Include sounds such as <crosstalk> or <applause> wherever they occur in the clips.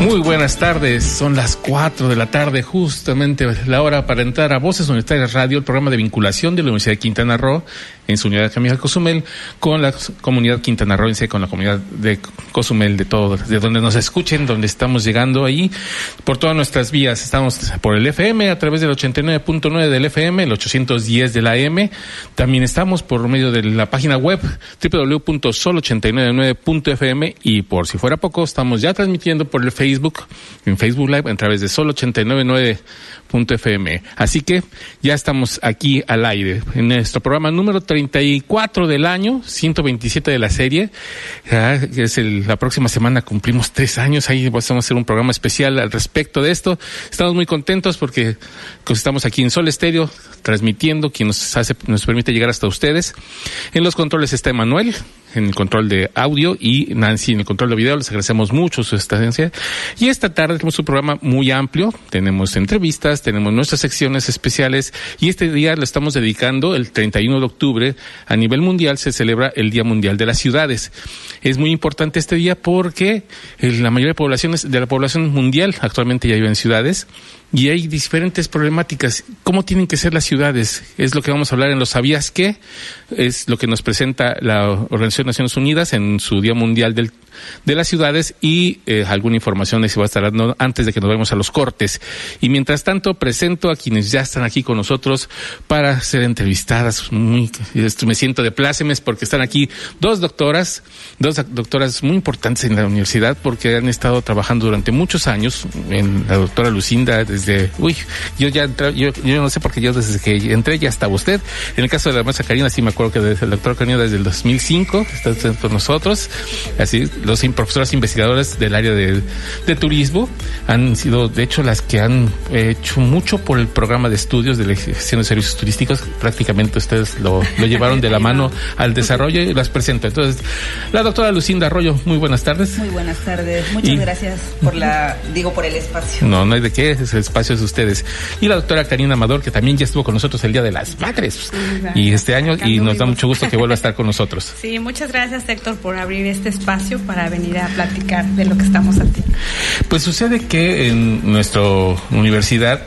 muy buenas tardes, son las 4 de la tarde, justamente la hora para entrar a Voces Universitarias Radio, el programa de vinculación de la Universidad de Quintana Roo en su unidad de Camila Cozumel con la comunidad quintanarroense, con la comunidad de Cozumel, de todo, de donde nos escuchen, donde estamos llegando ahí, por todas nuestras vías. Estamos por el FM, a través del 89.9 del FM, el 810 de la AM. También estamos por medio de la página web www.sol899.fm y por si fuera poco, estamos ya transmitiendo por el Facebook, en Facebook Live, a través de Sol899.fm. Así que ya estamos aquí al aire en nuestro programa número 30 34 del año, 127 de la serie. es la próxima semana cumplimos tres años. Ahí vamos a hacer un programa especial al respecto de esto. Estamos muy contentos porque pues, estamos aquí en Sol Estéreo transmitiendo, quien nos hace, nos permite llegar hasta ustedes. En los controles está Emanuel, en el control de audio y Nancy en el control de video. Les agradecemos mucho su estancia. Y esta tarde tenemos un programa muy amplio. Tenemos entrevistas, tenemos nuestras secciones especiales y este día lo estamos dedicando el 31 de octubre a nivel mundial se celebra el Día Mundial de las Ciudades. Es muy importante este día porque la mayoría de poblaciones de la población mundial actualmente ya vive en ciudades y hay diferentes problemáticas. ¿Cómo tienen que ser las ciudades? Es lo que vamos a hablar en los ¿Sabías qué? Es lo que nos presenta la Organización de Naciones Unidas en su Día Mundial del, de las Ciudades y eh, alguna información se va a estar antes de que nos vayamos a los cortes. Y mientras tanto, presento a quienes ya están aquí con nosotros para ser entrevistadas. Muy, me siento de plácemes porque están aquí dos doctoras, dos doctoras muy importantes en la universidad porque han estado trabajando durante muchos años. En la doctora Lucinda, desde, uy, yo ya, yo, yo no sé porque yo desde que entré ya estaba usted. En el caso de la maestra Karina, sí me acuerdo que desde el doctor Karina desde el 2005 está con nosotros. Así, los profesoras investigadoras del área de, de, turismo han sido, de hecho, las que han hecho mucho por el programa de estudios de la gestión de servicios turísticos. Prácticamente ustedes lo, lo llevaron de la <laughs> mano al desarrollo y las presento. Entonces, la doctora Lucinda Arroyo, muy buenas tardes. Muy buenas tardes. Muchas gracias por la, digo, por el espacio. No, no hay de qué, es el espacio de ustedes. Y la doctora Karina Amador, que también ya estuvo con nosotros el Día de las Madres. y este año, y nos da mucho gusto que vuelva a estar con nosotros. <laughs> Sí, muchas gracias, Héctor, por abrir este espacio para venir a platicar de lo que estamos haciendo. Pues sucede que en nuestra universidad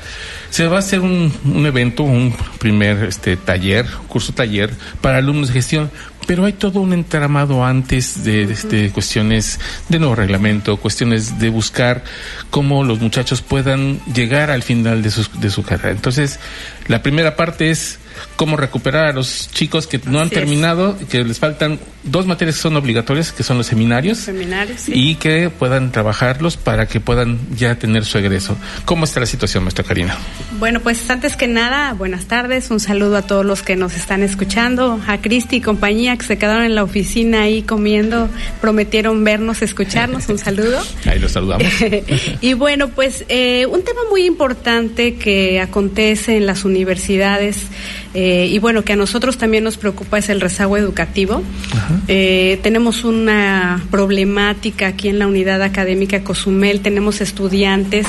se va a hacer un, un evento, un primer este taller, curso taller para alumnos de gestión, pero hay todo un entramado antes de, de, cuestiones de nuevo reglamento, cuestiones de buscar cómo los muchachos puedan llegar al final de de su carrera. Entonces, la primera parte es cómo recuperar a los chicos que no han terminado, que les faltan dos materias que son obligatorias, que son los seminarios, seminarios y que puedan trabajarlos para que puedan ya tener su egreso. ¿Cómo está la situación, maestra Karina? Bueno, pues antes que nada, buenas tardes, un saludo a todos los que nos están escuchando, a Cristi y compañía que se quedaron en la oficina ahí comiendo, prometieron vernos, escucharnos, un saludo. <laughs> Ahí los saludamos. <laughs> y bueno, pues eh, un tema muy importante que acontece en las universidades eh, y bueno, que a nosotros también nos preocupa es el rezago educativo. Eh, tenemos una problemática aquí en la unidad académica Cozumel, tenemos estudiantes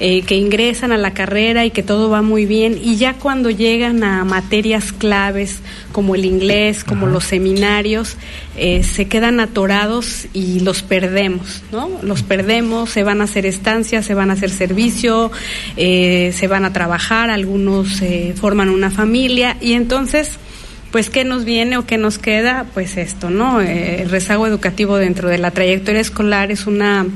eh, que ingresan a la carrera y que todo va muy bien. Y ya cuando llegan a materias claves como el inglés, como los seminarios, se quedan atorados y los perdemos, ¿no? Los perdemos, se van a hacer estancias, se van a hacer servicio, se van a trabajar, algunos forman una familia y entonces pues qué nos viene o qué nos queda, pues esto, ¿no? Eh, el rezago educativo dentro de la trayectoria escolar es una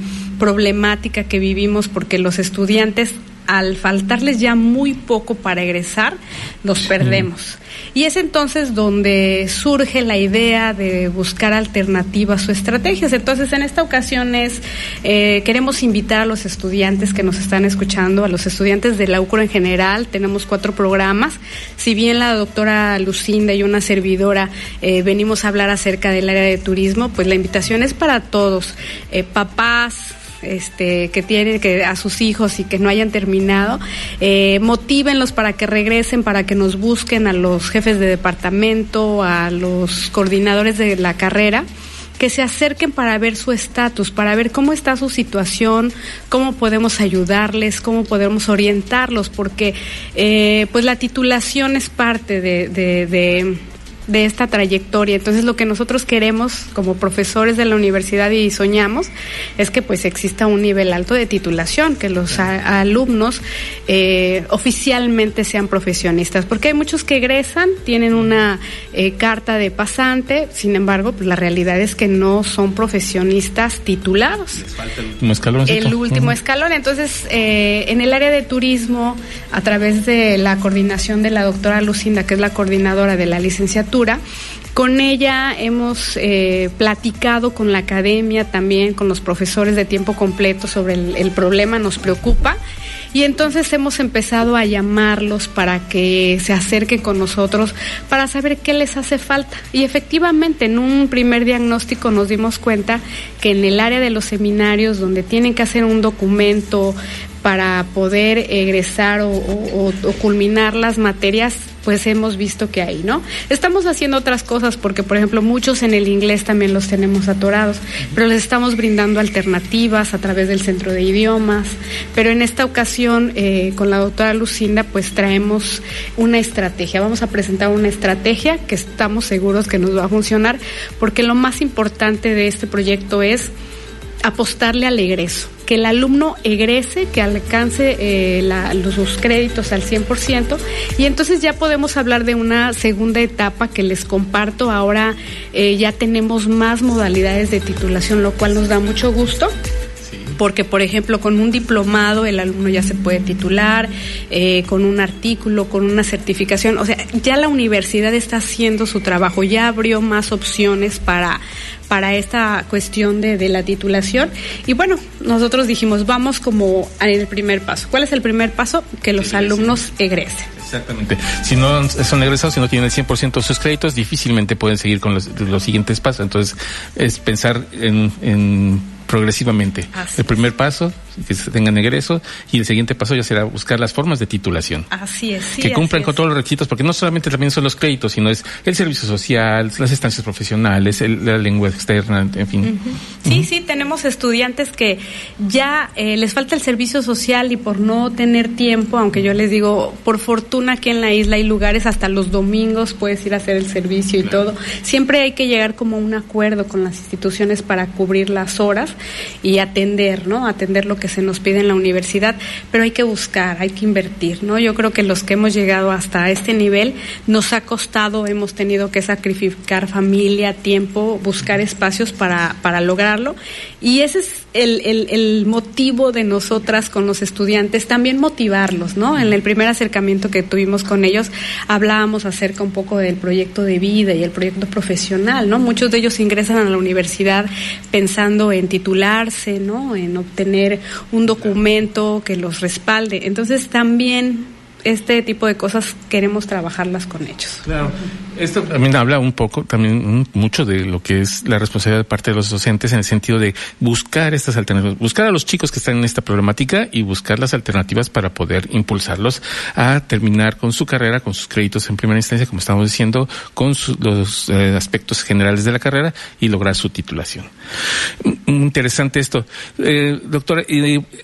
problemática que vivimos porque los estudiantes al faltarles ya muy poco para egresar, los perdemos. Y es entonces donde surge la idea de buscar alternativas o estrategias. Entonces, en esta ocasión es, eh, queremos invitar a los estudiantes que nos están escuchando, a los estudiantes de la UCRO en general. Tenemos cuatro programas. Si bien la doctora Lucinda y una servidora eh, venimos a hablar acerca del área de turismo, pues la invitación es para todos, eh, papás, este, que tienen que a sus hijos y que no hayan terminado, eh, motívenlos para que regresen, para que nos busquen a los jefes de departamento, a los coordinadores de la carrera que se acerquen para ver su estatus, para ver cómo está su situación, cómo podemos ayudarles, cómo podemos orientarlos, porque eh, pues la titulación es parte de, esta trayectoria. Entonces lo que nosotros queremos como profesores de la universidad y soñamos es que pues exista un nivel alto de titulación, que los alumnos eh, oficialmente sean profesionistas, porque hay muchos que egresan, tienen una eh, carta de pasante, sin embargo pues la realidad es que no son profesionistas titulados. Les falta el último escalón. El último escalón. Entonces eh, en el área de turismo, a través de la coordinación de la doctora Lucinda, que es la coordinadora de la licenciatura, con ella hemos eh, platicado con la academia también, con los profesores de tiempo completo sobre el, problema, nos preocupa. Y entonces hemos empezado a llamarlos para que se acerquen con nosotros para saber qué les hace falta. Y efectivamente, en un primer diagnóstico nos dimos cuenta que en el área de los seminarios, donde tienen que hacer un documento para poder egresar o culminar las materias, pues hemos visto que hay, ¿no? Estamos haciendo otras cosas porque, por ejemplo, muchos en el inglés también los tenemos atorados, pero les estamos brindando alternativas a través del centro de idiomas. Pero en esta ocasión, eh, con la doctora Lucinda, pues traemos una estrategia. Vamos a presentar una estrategia que estamos seguros que nos va a funcionar, porque lo más importante de este proyecto es apostarle al egreso, que el alumno egrese, que alcance eh, los, sus créditos al 100% y entonces ya podemos hablar de una segunda etapa que les comparto. Ahora eh, ya tenemos más modalidades de titulación, lo cual nos da mucho gusto porque por ejemplo con un diplomado el alumno ya se puede titular, eh, con un artículo, con una certificación, o sea, ya la universidad está haciendo su trabajo, ya abrió más opciones para, para esta cuestión de, de, la titulación. Y bueno, nosotros dijimos, vamos como en el primer paso. ¿Cuál es el primer paso? Que los alumnos egresen. Exactamente. Si no son egresados, si no tienen el 100% de sus créditos, difícilmente pueden seguir con los, los siguientes pasos. Entonces, es pensar en, en progresivamente. el primer paso, que tengan egreso, y el siguiente paso ya será buscar las formas de titulación. Así es. que cumplan con todos los requisitos, porque no solamente también son los créditos, sino es el servicio social, las estancias profesionales, la lengua externa, en fin. Sí, sí, tenemos estudiantes que ya eh, les falta el servicio social y por no tener tiempo, aunque yo les digo, por fortuna aquí en la isla hay lugares hasta los domingos puedes ir a hacer el servicio y todo. Siempre hay que llegar como a un acuerdo con las instituciones para cubrir las horas y atender, ¿no? Atender lo que se nos pide en la universidad, pero hay que buscar, hay que invertir, ¿no? Yo creo que los que hemos llegado hasta este nivel nos ha costado, hemos tenido que sacrificar familia, tiempo, buscar espacios para, para lograrlo y ese es el, el, el motivo de nosotras con los estudiantes, también motivarlos, ¿no? En el primer acercamiento que tuvimos con ellos hablábamos acerca un poco del proyecto de vida y el proyecto profesional, ¿no? Muchos de ellos ingresan a la universidad pensando en titular ¿no? En obtener un documento que los respalde. Entonces también este tipo de cosas queremos trabajarlas con ellos. Claro. Esto también habla un poco, también mucho de lo que es la responsabilidad de parte de los docentes en el sentido de buscar estas alternativas, buscar a los chicos que están en esta problemática y buscar las alternativas para poder impulsarlos a terminar con su carrera, con sus créditos en primera instancia, como estamos diciendo, con los eh, aspectos generales de la carrera y lograr su titulación. Interesante esto. Eh, doctora,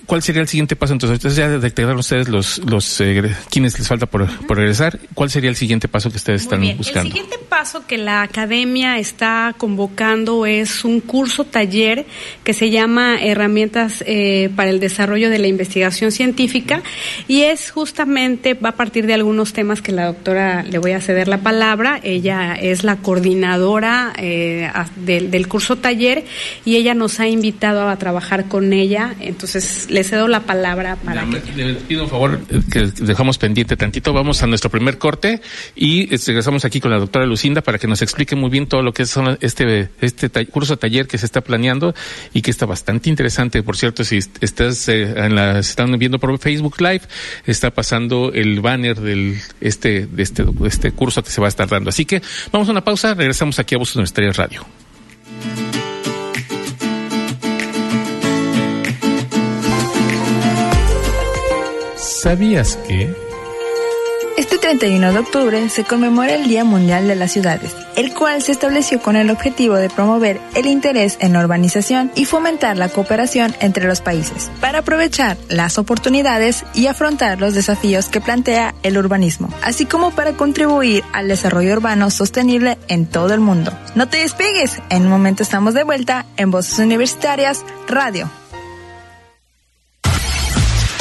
¿cuál sería el siguiente paso? Entonces, ustedes ya detectaron ustedes los, los eh, quienes les falta por, por regresar. ¿Cuál sería el siguiente paso que ustedes están buscando? El siguiente paso que la academia está convocando es un curso taller que se llama Herramientas eh, para el Desarrollo de la Investigación Científica y es justamente, va a partir de algunos temas que la doctora le voy a ceder la palabra. Ella es la coordinadora eh, del, curso taller y ella nos ha invitado a trabajar con ella. Entonces, le cedo la palabra para. Le, pido un favor eh, que dejamos pendiente tantito. Vamos a nuestro primer corte y regresamos aquí con la doctora Lucinda para que nos explique muy bien todo lo que es este, este curso taller que se está planeando y que está bastante interesante. Por cierto, si estás eh, están viendo por Facebook Live, está pasando el banner del este, de este, este curso que se va a estar dando. Así que vamos a una pausa, regresamos aquí a Voces Nuestra Radio. ¿Sabías que? Este 31 de octubre se conmemora el Día Mundial de las Ciudades, el cual se estableció con el objetivo de promover el interés en la urbanización y fomentar la cooperación entre los países, para aprovechar las oportunidades y afrontar los desafíos que plantea el urbanismo, así como para contribuir al desarrollo urbano sostenible en todo el mundo. No te despegues, en un momento estamos de vuelta en Voces Universitarias Radio.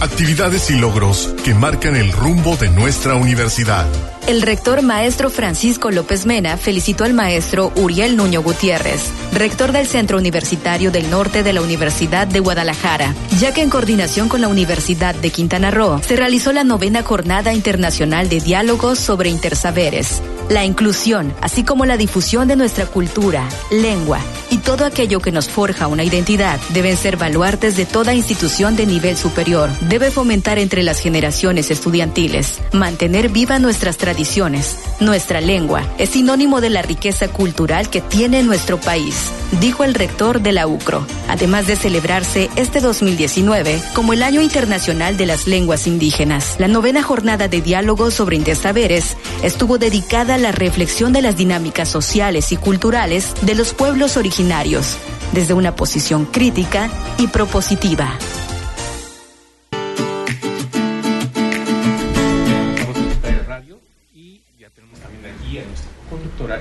Actividades y logros que marcan el rumbo de nuestra universidad. El rector maestro Francisco López Mena felicitó al maestro Uriel Nuño Gutiérrez, rector del Centro Universitario del Norte de la Universidad de Guadalajara, ya que en coordinación con la Universidad de Quintana Roo se realizó la novena Jornada Internacional de Diálogos sobre Intersaberes, la inclusión, así como la difusión de nuestra cultura, lengua y todo aquello que nos forja una identidad deben ser baluartes de toda institución de nivel superior. Debe fomentar entre las generaciones estudiantiles, mantener viva nuestras tradiciones nuestra lengua es sinónimo de la riqueza cultural que tiene nuestro país, dijo el rector de la UCRO. Además de celebrarse este 2019 como el Año Internacional de las Lenguas Indígenas, la novena jornada de diálogo sobre intersaberes estuvo dedicada la reflexión de las dinámicas sociales y culturales de los pueblos originarios, desde una posición crítica y propositiva.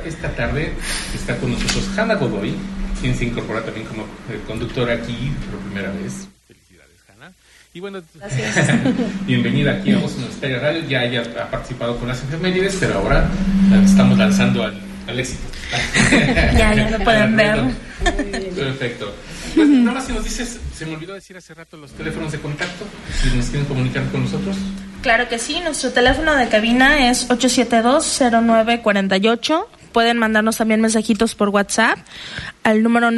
esta tarde está con nosotros Hanna Godoy, quien se incorpora también como eh, conductora aquí por primera vez. Y bueno, <laughs> bienvenida aquí a Voz Universitaria Radio. Ya ella ha participado con las enfermerías, pero ahora estamos lanzando al, éxito. <laughs> ya, ya lo <laughs> pueden ver. Perfecto. Pues, nada más si nos dices, se me olvidó decir hace rato los teléfonos de contacto, si nos quieren comunicar con nosotros. Claro que sí, nuestro teléfono de cabina es 872-0948 pueden mandarnos también mensajitos por WhatsApp al número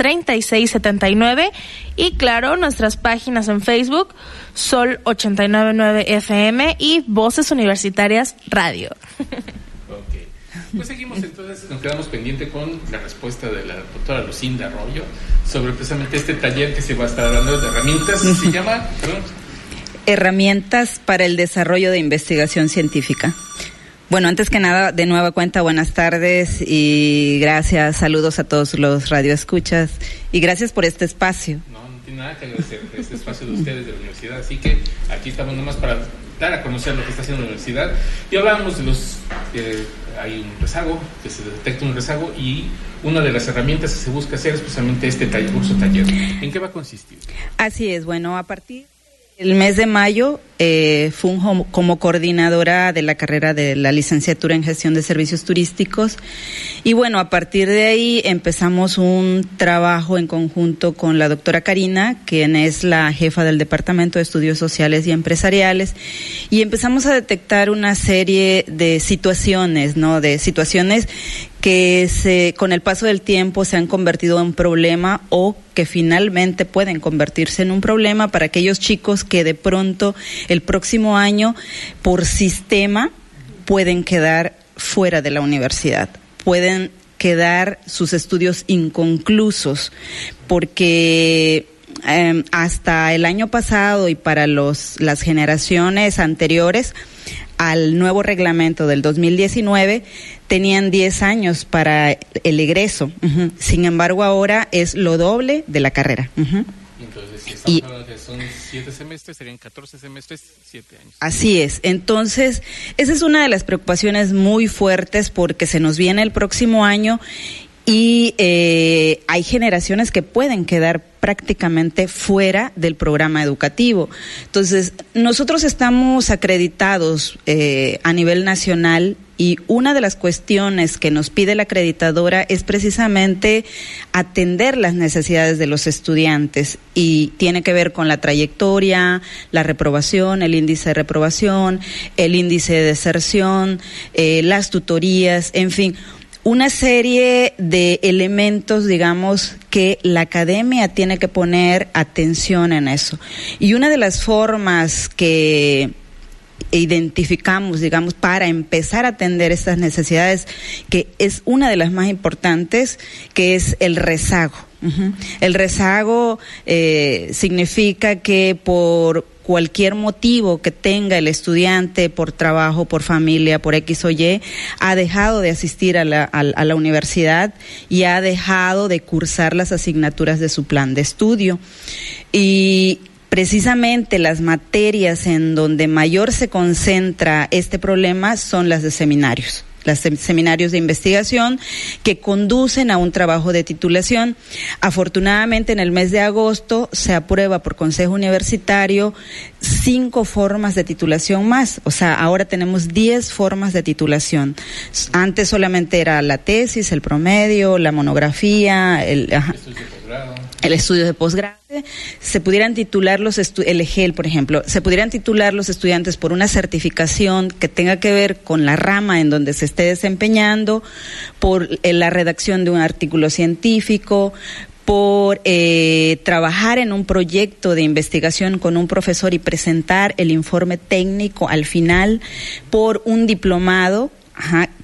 987-103-3679 y claro, nuestras páginas en Facebook, Sol 899 FM y Voces Universitarias Radio. Pues seguimos entonces, nos quedamos pendiente con la respuesta de la doctora Lucinda Arroyo sobre precisamente este taller que se va a estar dando de herramientas. Se llama Herramientas para el desarrollo de investigación científica. Bueno, antes que nada, de nueva cuenta, buenas tardes y gracias, saludos a todos los radioescuchas y gracias por este espacio. No, no tiene nada que agradecer este espacio de ustedes de la universidad, así que aquí estamos nomás para dar a conocer lo que está haciendo la universidad y hablábamos de los, eh, hay un rezago, que se detecta un rezago y una de las herramientas que se busca hacer es precisamente este curso taller. ¿En qué va a consistir? Así es, bueno, a partir el mes de mayo eh, como coordinadora de la carrera de la licenciatura en gestión de servicios turísticos y bueno, a partir de ahí empezamos un trabajo en conjunto con la doctora Karina, quien es la jefa del Departamento de Estudios Sociales y Empresariales y empezamos a detectar una serie de situaciones, ¿no? De situaciones que se, con el paso del tiempo se han convertido en problema o que finalmente pueden convertirse en un problema para aquellos chicos que de pronto el próximo año por sistema pueden quedar fuera de la universidad, pueden quedar sus estudios inconclusos porque em, hasta el año pasado y para los, las generaciones anteriores al nuevo reglamento del 2019 tenían 10 años para el egreso. Sin embargo, ahora es lo doble de la carrera. Entonces, si estamos hablando que son 7 semestres, serían 14 semestres, 7 años. Así es. Entonces, esa es una de las preocupaciones muy fuertes porque se nos viene el próximo año y eh, hay generaciones que pueden quedar prácticamente fuera del programa educativo. Entonces, nosotros estamos acreditados eh, a nivel nacional y una de las cuestiones que nos pide la acreditadora es precisamente atender las necesidades de los estudiantes y tiene que ver con la trayectoria, la reprobación, el índice de reprobación, el índice de deserción, eh, las tutorías, en fin una serie de elementos, digamos, que la academia tiene que poner atención en eso. Y una de las formas que identificamos, digamos, para empezar a atender estas necesidades, que es una de las más importantes, que es el rezago. El rezago eh, significa que por cualquier motivo que tenga el estudiante por trabajo, por familia, por X o Y, ha dejado de asistir a la, a la universidad y ha dejado de cursar las asignaturas de su plan de estudio. Y precisamente las materias en donde mayor se concentra este problema son las de seminarios los seminarios de investigación que conducen a un trabajo de titulación. Afortunadamente, en el mes de agosto se aprueba por Consejo Universitario cinco formas de titulación más. O sea, ahora tenemos diez formas de titulación. Antes solamente era la tesis, el promedio, la monografía, el el estudio de posgrado, se pudieran titular los el EGEL, por ejemplo, se pudieran titular los estudiantes por una certificación que tenga que ver con la rama en donde se esté desempeñando, por eh, la redacción de un artículo científico, por eh, trabajar en un proyecto de investigación con un profesor y presentar el informe técnico al final, por un diplomado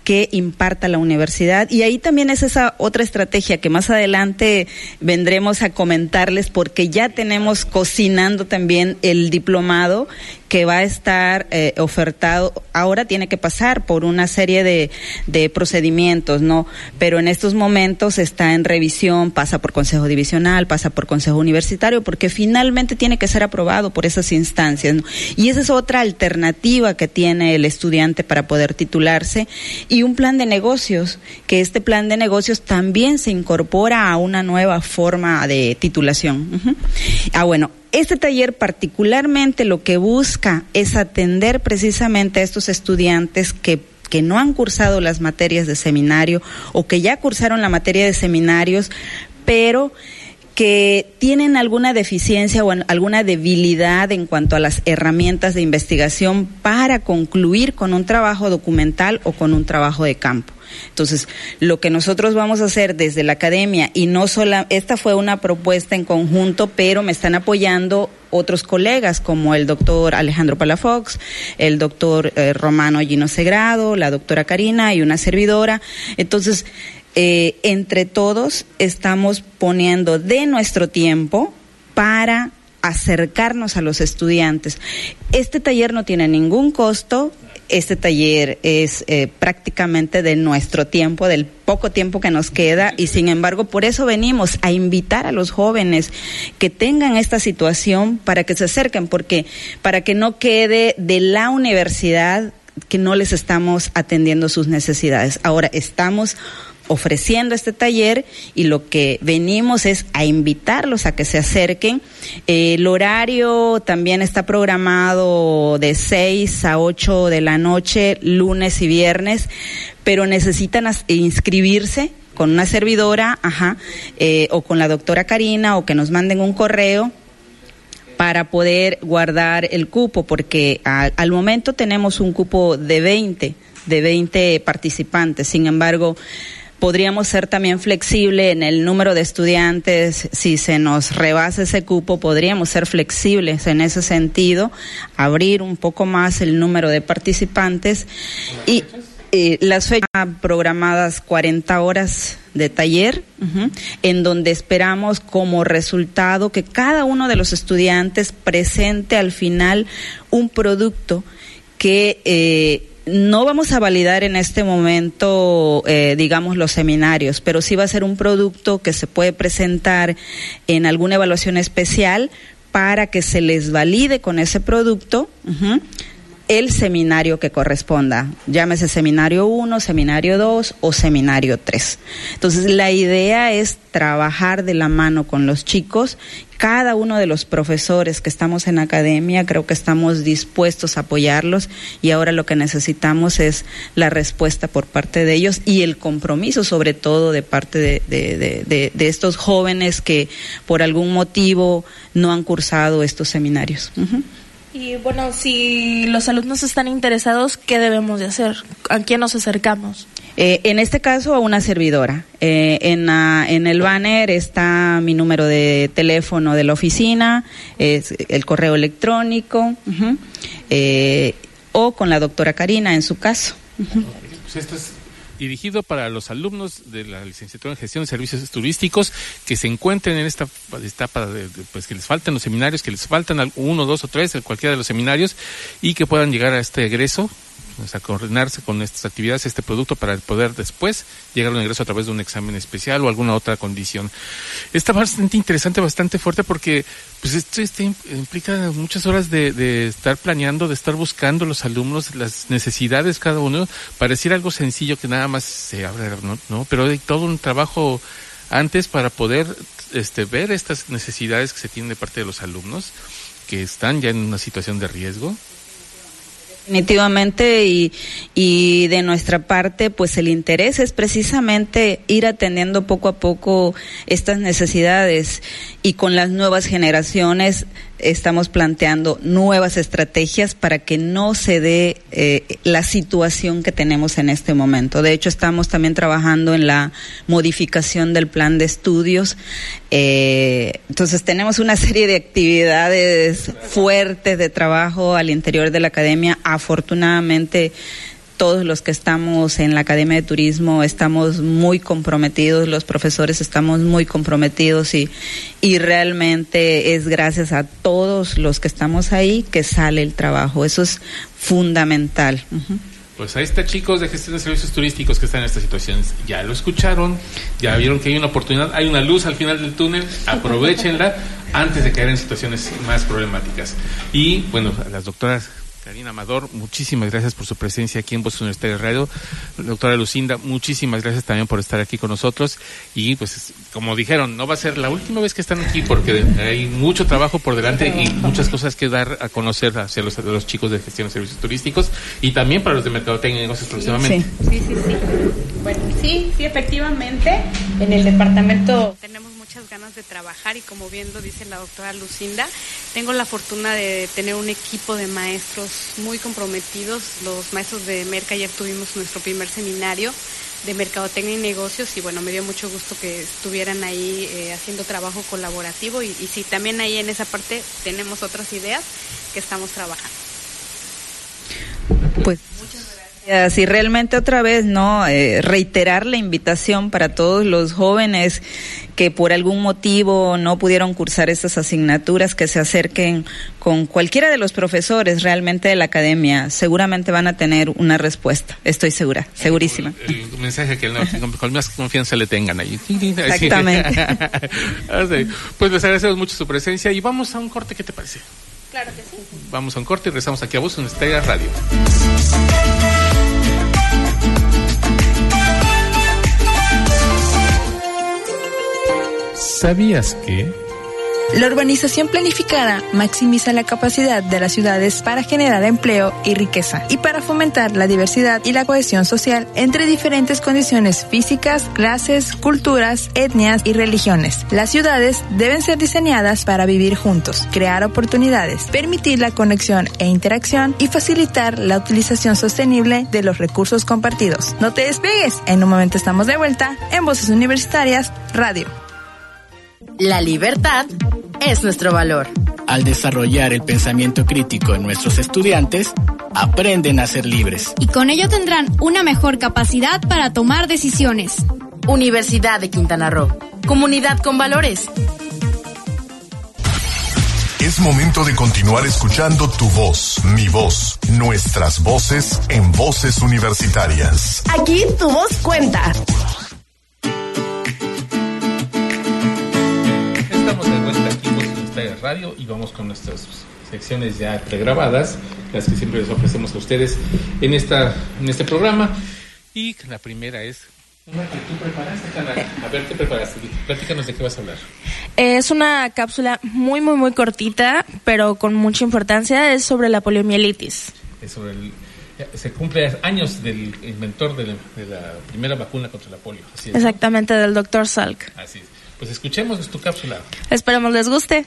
que imparta la universidad. Y ahí también es esa otra estrategia que más adelante vendremos a comentarles porque ya tenemos cocinando también el diplomado que va a estar eh, ofertado, ahora tiene que pasar por una serie de, de, procedimientos, ¿no? Pero en estos momentos está en revisión, pasa por Consejo Divisional, pasa por Consejo Universitario, porque finalmente tiene que ser aprobado por esas instancias, ¿no? Y esa es otra alternativa que tiene el estudiante para poder titularse un plan de negocios, que este plan de negocios también se incorpora a una nueva forma de titulación. Ah, bueno, este taller particularmente lo que busca es atender precisamente a estos estudiantes que que no han cursado las materias de seminario o que ya cursaron la materia de seminarios, pero que tienen alguna deficiencia o alguna debilidad en cuanto a las herramientas de investigación para concluir con un trabajo documental o con un trabajo de campo. Entonces, lo que nosotros vamos a hacer desde la academia, y no solo, esta fue una propuesta en conjunto, pero me están apoyando otros colegas como el doctor Alejandro Palafox, el doctor eh, Romano Gino Segrado, la doctora Karina y una servidora. Entonces, eh, entre todos estamos poniendo de nuestro tiempo para acercarnos a los estudiantes. Este taller no tiene ningún costo, este taller es eh, prácticamente de nuestro tiempo, del poco tiempo que nos queda y sin embargo por eso venimos a invitar a los jóvenes que tengan esta situación para que se acerquen, porque para que no quede de la universidad que no les estamos atendiendo sus necesidades. Ahora estamos ofreciendo este taller y lo que venimos es a invitarlos a que se acerquen. el horario también está programado de 6 a 8 de la noche, lunes y viernes, pero necesitan inscribirse con una servidora, eh, o con la doctora Karina, o que nos manden un correo para poder guardar el cupo, porque al momento tenemos un cupo de 20, de 20 participantes. Sin embargo, Podríamos ser también flexible en el número de estudiantes. Si se nos rebasa ese cupo, podríamos ser flexibles en ese sentido, abrir un poco más el número de participantes y las fechas programadas 40 horas de taller, en donde esperamos como resultado que cada uno de los estudiantes presente al final un producto que eh, no vamos a validar en este momento, eh, digamos, los seminarios, pero sí va a ser un producto que se puede presentar en alguna evaluación especial para que se les valide con ese producto el seminario que corresponda, llámese seminario 1, seminario 2 o seminario 3. Entonces, la idea es trabajar de la mano con los chicos. Cada uno de los profesores que estamos en academia, creo que estamos dispuestos a apoyarlos y ahora lo que necesitamos es la respuesta por parte de ellos y el compromiso sobre todo de parte de, de, de, estos jóvenes que por algún motivo no han cursado estos seminarios. Y bueno, si los alumnos están interesados, ¿qué debemos de hacer? ¿A quién nos acercamos? Eh, en este caso, a una servidora. Eh, en, en el banner está mi número de teléfono de la oficina, es el correo electrónico. Eh, o con la doctora Karina en su caso. Pues esto es dirigido para los alumnos de la licenciatura en gestión de servicios turísticos que se encuentren en esta etapa de, pues que les faltan los seminarios, que les faltan uno, dos o tres, cualquiera de los seminarios y que puedan llegar a este egreso a coordinarse con estas actividades, este producto, para poder después llegar al ingreso a través de un examen especial o alguna otra condición. Está bastante interesante, bastante fuerte, porque pues esto, implica muchas horas de, de, estar planeando, de estar buscando los alumnos, las necesidades cada uno. Pareciera algo sencillo que nada más se abre, ¿no? ¿no? Pero hay todo un trabajo antes para poder este, ver estas necesidades que se tienen de parte de los alumnos que están ya en una situación de riesgo Definitivamente y, y de nuestra parte pues el interés es precisamente ir atendiendo poco a poco estas necesidades y con las nuevas generaciones estamos planteando nuevas estrategias para que no se dé eh, la situación que tenemos en este momento. De hecho, estamos también trabajando en la modificación del plan de estudios. Eh, entonces, tenemos una serie de actividades fuertes de trabajo al interior de la academia. Afortunadamente, todos los que estamos en la Academia de Turismo estamos muy comprometidos, los profesores estamos muy comprometidos y, y realmente es gracias a todos los que estamos ahí que sale el trabajo. Eso es fundamental. Pues ahí está, chicos de gestión de servicios turísticos que están en esta situación. Ya lo escucharon, ya vieron que hay una oportunidad, hay una luz al final del túnel, aprovechenla antes de caer en situaciones más problemáticas. Y bueno, las doctoras Karina Amador, muchísimas gracias por su presencia aquí en Voz Universitaria Radio. Doctora Lucinda, muchísimas gracias también por estar aquí con nosotros. Y pues, como dijeron, no va a ser la última vez que están aquí porque hay mucho trabajo por delante y muchas cosas que dar a conocer hacia los, los chicos de gestión de servicios turísticos y también para los de mercadotecnia y negocios próximamente. Sí, sí, sí. Bueno, sí, sí, efectivamente. En el departamento tenemos muchas ganas de trabajar y como bien lo dice la doctora Lucinda, tengo la fortuna de tener un equipo de maestros muy comprometidos. Los maestros de Merca ayer tuvimos nuestro primer seminario de mercadotecnia y negocios y bueno, me dio mucho gusto que estuvieran ahí eh, haciendo trabajo colaborativo y, y sí, también ahí en esa parte tenemos otras ideas que estamos trabajando. Pues muchas gracias. Y realmente otra vez, ¿no? Eh, reiterar la invitación para todos los jóvenes que por algún motivo no pudieron cursar estas asignaturas, que se acerquen con cualquiera de los profesores realmente de la academia. Seguramente van a tener una respuesta, estoy segura, segurísima. El, mensaje que con más confianza le tengan ahí. <laughs> Exactamente. <laughs> pues les agradecemos mucho su presencia y vamos a un corte, ¿qué te parece? Claro que sí. Vamos a un corte y regresamos aquí a vos en Estrella Radio. ¿Sabías que? La urbanización planificada maximiza la capacidad de las ciudades para generar empleo y riqueza y para fomentar la diversidad y la cohesión social entre diferentes condiciones físicas, clases, culturas, etnias y religiones. Las ciudades deben ser diseñadas para vivir juntos, crear oportunidades, permitir la conexión e interacción y facilitar la utilización sostenible de los recursos compartidos. No te despegues, en un momento estamos de vuelta en Voces Universitarias Radio. La libertad es nuestro valor. Al desarrollar el pensamiento crítico en nuestros estudiantes, aprenden a ser libres. Y con ello tendrán una mejor capacidad para tomar decisiones. Universidad de Quintana Roo. Comunidad con valores. Es momento de continuar escuchando tu voz, mi voz, nuestras voces en voces universitarias. Aquí tu voz cuenta. Radio y vamos con nuestras secciones ya pregrabadas, las que siempre les ofrecemos a ustedes en, esta, en este programa. Y la primera es una que tú preparaste, Hanna. A ver, ¿qué preparaste? Platícanos de qué vas a hablar. Es una cápsula muy, muy, muy cortita, pero con mucha importancia. Es sobre la poliomielitis. Es sobre el, se cumple años del inventor de la, de la primera vacuna contra la polio. Así es, Exactamente, del doctor Salk. Así es. Pues escuchemos tu cápsula. Esperemos les guste.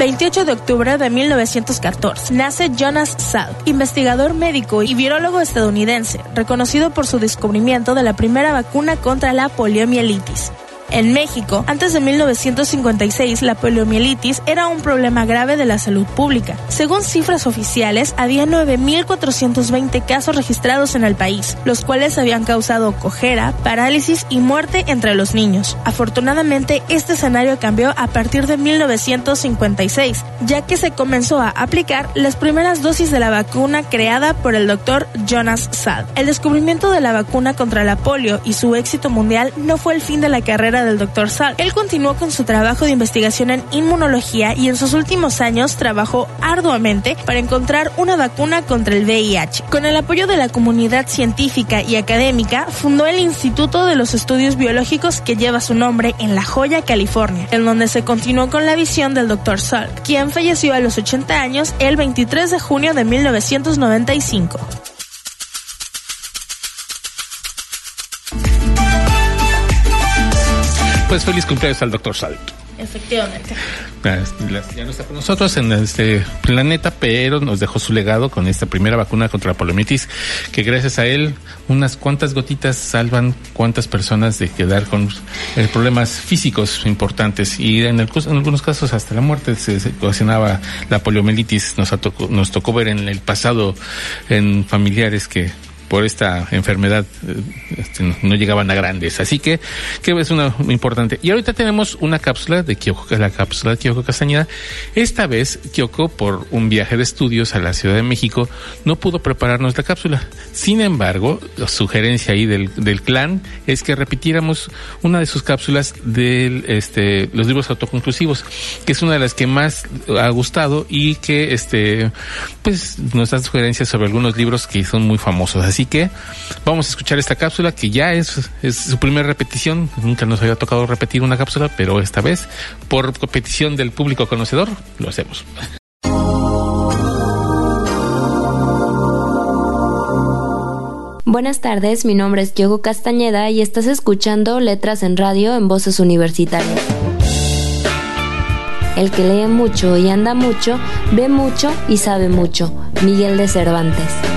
28 de octubre de 1914, nace Jonas Salk, investigador médico y virólogo estadounidense, reconocido por su descubrimiento de la primera vacuna contra la poliomielitis. En México, antes de 1956, la poliomielitis era un problema grave de la salud pública. Según cifras oficiales, había 9.420 casos registrados en el país, los cuales habían causado cojera, parálisis y muerte entre los niños. Afortunadamente, este escenario cambió a partir de 1956, ya que se comenzó a aplicar las primeras dosis de la vacuna creada por el doctor Jonas Salk. El descubrimiento de la vacuna contra la polio y su éxito mundial no fue el fin de la carrera del Dr. Salk. Él continuó con su trabajo de investigación en inmunología y en sus últimos años trabajó arduamente para encontrar una vacuna contra el VIH. Con el apoyo de la comunidad científica y académica, fundó el Instituto de los Estudios Biológicos que lleva su nombre en La Joya, California, en donde se continuó con la visión del Dr. Salk, quien falleció a los 80 años el 23 de junio de 1995. Pues feliz cumpleaños al doctor Salt. Efectivamente. Ya no está con nosotros en este planeta, pero nos dejó su legado con esta primera vacuna contra la poliomielitis, que gracias a él unas cuantas gotitas salvan cuántas personas de quedar con eh, problemas físicos importantes y en, algunos casos hasta la muerte se, ocasionaba la poliomielitis. Nos, nos tocó ver en el pasado en familiares que por esta enfermedad eh, este, no llegaban a grandes. Así que, que es una importante. Y ahorita tenemos una cápsula de Kyoko, la cápsula de Kyoko Castañeda. Esta vez, Kyoko, por un viaje de estudios a la Ciudad de México, no pudo prepararnos la cápsula. Sin embargo, la sugerencia ahí del, del clan es que repitiéramos una de sus cápsulas de este, los libros autoconclusivos, que es una de las que más ha gustado y que este, pues, nos da sugerencias sobre algunos libros que son muy famosos. Así que vamos a escuchar esta cápsula que ya es, es su primera repetición. Nunca nos había tocado repetir una cápsula, pero esta vez, por petición del público conocedor, lo hacemos. Buenas tardes, mi nombre es Diogo Castañeda y estás escuchando Letras en Radio en Voces Universitarias. El que lee mucho y anda mucho, ve mucho y sabe mucho. Miguel de Cervantes.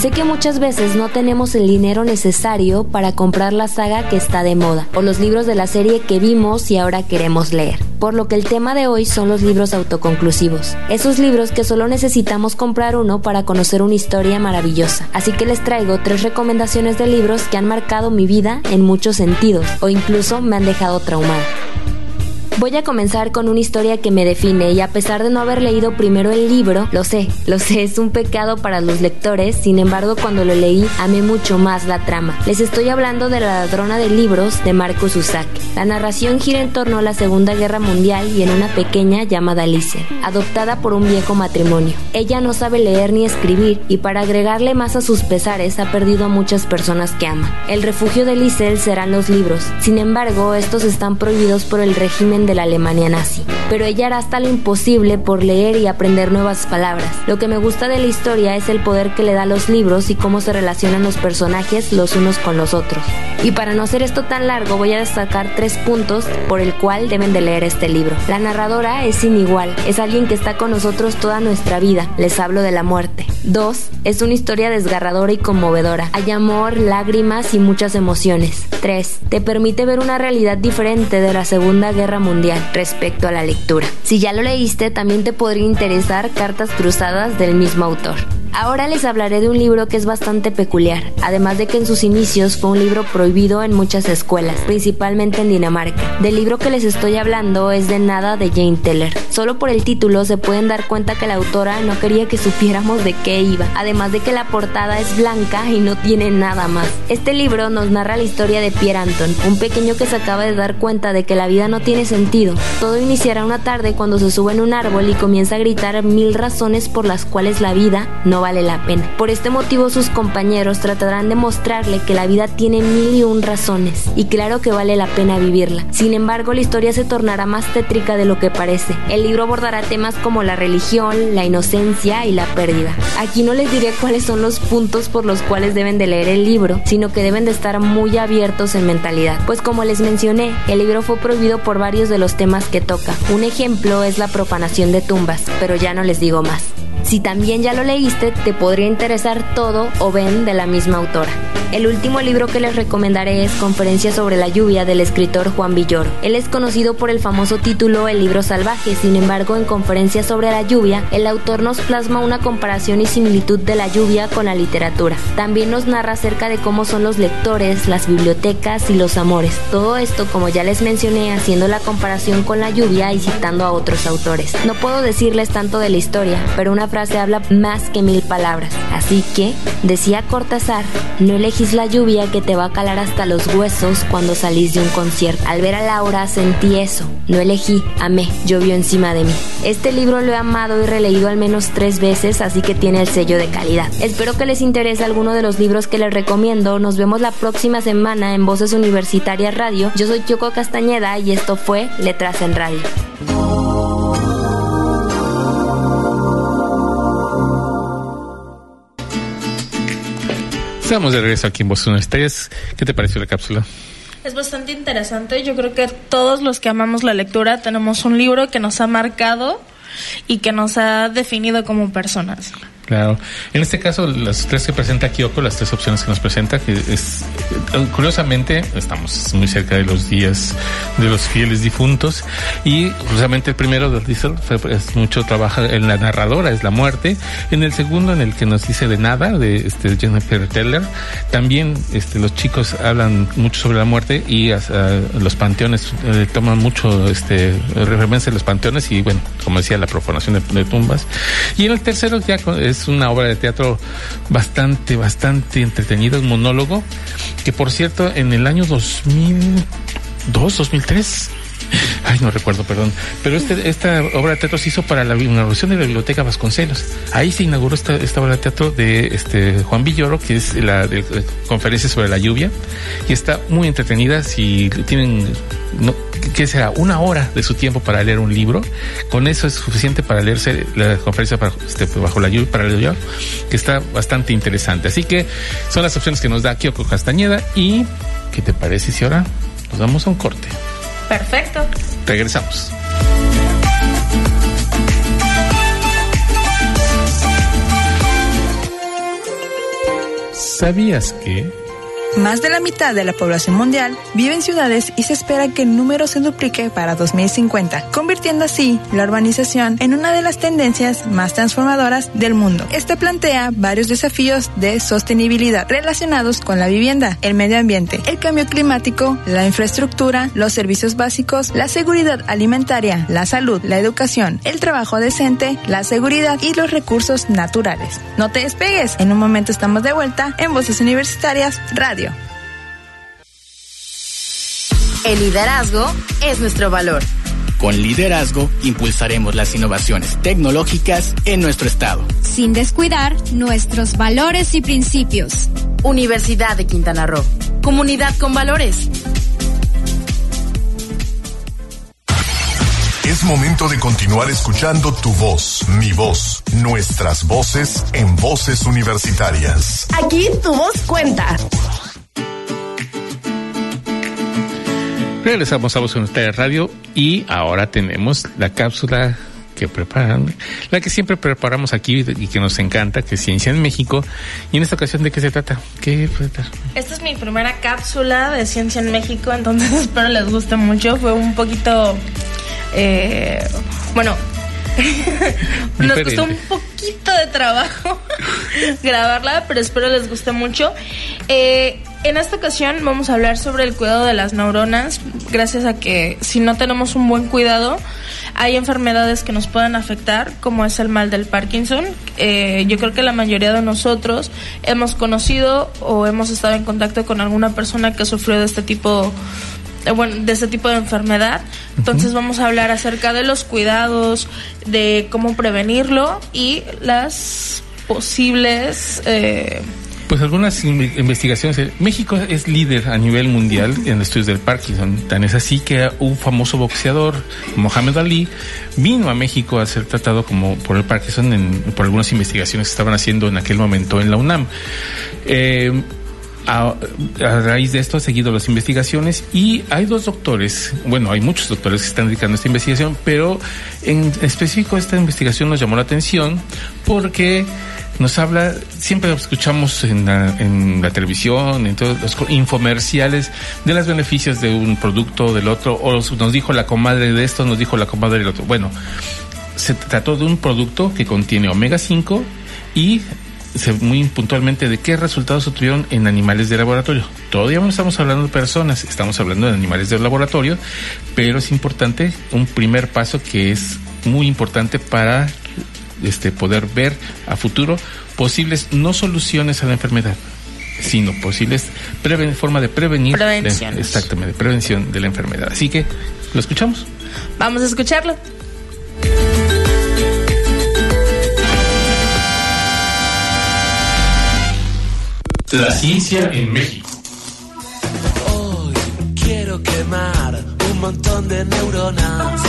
Sé que muchas veces no tenemos el dinero necesario para comprar la saga que está de moda o los libros de la serie que vimos y ahora queremos leer. Por lo que el tema de hoy son los libros autoconclusivos. Esos libros que solo necesitamos comprar uno para conocer una historia maravillosa. Así que les traigo tres recomendaciones de libros que han marcado mi vida en muchos sentidos o incluso me han dejado traumada. Voy a comenzar con una historia que me define y a pesar de no haber leído primero el libro, lo sé, lo sé, es un pecado para los lectores, sin embargo cuando lo leí amé mucho más la trama. Les estoy hablando de La ladrona de libros de Marcos Zusak. La narración gira en torno a la Segunda Guerra Mundial y en una pequeña llamada Alice, adoptada por un viejo matrimonio. Ella no sabe leer ni escribir y para agregarle más a sus pesares ha perdido a muchas personas que ama. El refugio de Liesel serán los libros, sin embargo estos están prohibidos por el régimen de la Alemania nazi. Pero ella hará hasta lo imposible por leer y aprender nuevas palabras. Lo que me gusta de la historia es el poder que le da los libros y cómo se relacionan los personajes los unos con los otros. Y para no hacer esto tan largo voy a destacar tres puntos por el cual deben de leer este libro. La narradora es sin igual, es alguien que está con nosotros toda nuestra vida, les hablo de la muerte. Dos, es una historia desgarradora y conmovedora. Hay amor, lágrimas y muchas emociones. Tres, te permite ver una realidad diferente de la Segunda Guerra Mundial respecto a la lectura. Si ya lo leíste, también te podría interesar Cartas Cruzadas del mismo autor. Ahora les hablaré de un libro que es bastante peculiar, además de que en sus inicios fue un libro prohibido en muchas escuelas, principalmente en Dinamarca. Del libro que les estoy hablando es de Nada de Jane Teller. Solo por el título se pueden dar cuenta que la autora no quería que supiéramos de qué iba, además de que la portada es blanca y no tiene nada más. Este libro nos narra la historia de Pierre Anton, un pequeño que se acaba de dar cuenta de que la vida no tiene sentido. Todo iniciará una tarde cuando se sube en un árbol y comienza a gritar mil razones por las cuales la vida no vale la pena. Por este motivo sus compañeros tratarán de mostrarle que la vida tiene mil y un razones y claro que vale la pena vivirla. Sin embargo, la historia se tornará más tétrica de lo que parece. El libro abordará temas como la religión, la inocencia y la pérdida. Aquí no les diré cuáles son los puntos por los cuales deben de leer el libro, sino que deben de estar muy abiertos en mentalidad, pues como les mencioné, el libro fue prohibido por varios de los temas que toca. Un ejemplo es la profanación de tumbas, pero ya no les digo más. Si también ya lo leíste, te podría interesar todo o ven de la misma autora. El último libro que les recomendaré es Conferencia sobre la lluvia del escritor Juan Villoro. Él es conocido por el famoso título El libro salvaje, sin embargo en Conferencia sobre la lluvia, el autor nos plasma una comparación y similitud de la lluvia con la literatura. También nos narra acerca de cómo son los lectores, las bibliotecas y los amores. Todo esto, como ya les mencioné, haciendo la comparación con la lluvia y citando a otros autores. No puedo decirles tanto de la historia, pero una frase habla más que mil palabras. Así que, decía Cortázar, no elegís la lluvia que te va a calar hasta los huesos cuando salís de un concierto. Al ver a Laura sentí eso. No elegí, amé, llovió encima de mí. Este libro lo he amado y releído al menos tres veces, así que tiene el sello de calidad. Espero que les interese alguno de los libros que les recomiendo. Nos vemos la próxima semana en Voces Universitarias Radio. Yo soy Choco Castañeda y esto fue Letras en Radio. Estamos de regreso aquí en. ¿Qué te pareció la cápsula? Es bastante interesante. Yo creo que todos los que amamos la lectura tenemos un libro que nos ha marcado y que nos ha definido como personas. Claro. En este caso, las tres que presenta Kyoko, las tres opciones que nos presenta, que es, curiosamente, estamos muy cerca de los días de los fieles difuntos, y curiosamente el primero de Diesel es mucho trabaja en la narradora, es la muerte. En el segundo, en el que nos dice de nada, de este Jennifer Teller, también este, los chicos hablan mucho sobre la muerte y los panteones eh, toman mucho este, referencia a los panteones y, bueno, como decía, la profanación de, de tumbas. Y en el tercero ya es es una obra de teatro bastante, bastante entretenida, un monólogo, que por cierto, en el año 2002, 2003, Ay, no recuerdo, perdón. Pero este, esta obra de teatro se hizo para la inauguración de la Biblioteca Vasconcelos. Ahí se inauguró esta, obra de teatro de este Juan Villoro, que es la de, conferencia sobre la lluvia. Y está muy entretenida. Si tienen, no, ¿qué será? Una hora de su tiempo para leer un libro. Con eso es suficiente para leerse la conferencia para, este, bajo la lluvia, para la lluvia, que está bastante interesante. Así que son las opciones que nos da Kyoko Castañeda. ¿Y qué te parece si ahora nos damos a un corte? Perfecto. Regresamos. ¿Sabías que... Más de la mitad de la población mundial vive en ciudades y se espera que el número se duplique para 2050, convirtiendo así la urbanización en una de las tendencias más transformadoras del mundo. Este plantea varios desafíos de sostenibilidad relacionados con la vivienda, el medio ambiente, el cambio climático, la infraestructura, los servicios básicos, la seguridad alimentaria, la salud, la educación, el trabajo decente, la seguridad y los recursos naturales. No te despegues, en un momento estamos de vuelta en Voces Universitarias Radio. El liderazgo es nuestro valor. Con liderazgo impulsaremos las innovaciones tecnológicas en nuestro estado. Sin descuidar nuestros valores y principios. Universidad de Quintana Roo. Comunidad con valores. Es momento de continuar escuchando tu voz, mi voz, nuestras voces en voces universitarias. Aquí tu voz cuenta. Regresamos a Voz Universitaria Radio y ahora tenemos la cápsula que preparan, la que siempre preparamos aquí y que nos encanta, que es Ciencia en México. Y en esta ocasión, ¿de qué se trata? ¿Qué Esta es mi primera cápsula de Ciencia en México, entonces <laughs> espero les guste mucho. Fue un poquito, eh, bueno, <laughs> nos costó un poquito de trabajo <laughs> grabarla, pero espero les guste mucho. Eh, en esta ocasión vamos a hablar sobre el cuidado de las neuronas, gracias a que si no tenemos un buen cuidado, hay enfermedades que nos pueden afectar, como es el mal del Parkinson. Eh, yo creo que la mayoría de nosotros hemos conocido o hemos estado en contacto con alguna persona que sufrió de este tipo eh, bueno, de este tipo de enfermedad. Entonces vamos a hablar acerca de los cuidados, de cómo prevenirlo y las posibles... Eh, pues algunas investigaciones. México es líder a nivel mundial en estudios del Parkinson. Tan es así que un famoso boxeador, Mohamed Ali, vino a México a ser tratado como por el Parkinson por algunas investigaciones que estaban haciendo en aquel momento en la UNAM. Eh, a, raíz de esto ha seguido las investigaciones y hay dos doctores, bueno, hay muchos doctores que están dedicando a esta investigación, pero en específico esta investigación nos llamó la atención porque nos habla, siempre escuchamos en la, televisión, en todos los infomerciales, de los beneficios de un producto, del otro, o nos dijo la comadre de esto, nos dijo la comadre del otro. Bueno, se trató de un producto que contiene omega 5 y muy puntualmente de qué resultados obtuvieron en animales de laboratorio. Todavía no estamos hablando de personas, estamos hablando de animales de laboratorio, pero es importante un primer paso que es muy importante para este, poder ver a futuro posibles no soluciones a la enfermedad, sino posibles forma de prevenir exactamente de prevención de la enfermedad. Así que lo escuchamos. Vamos a escucharlo. La ciencia en México. Hoy quiero quemar un montón de neuronas.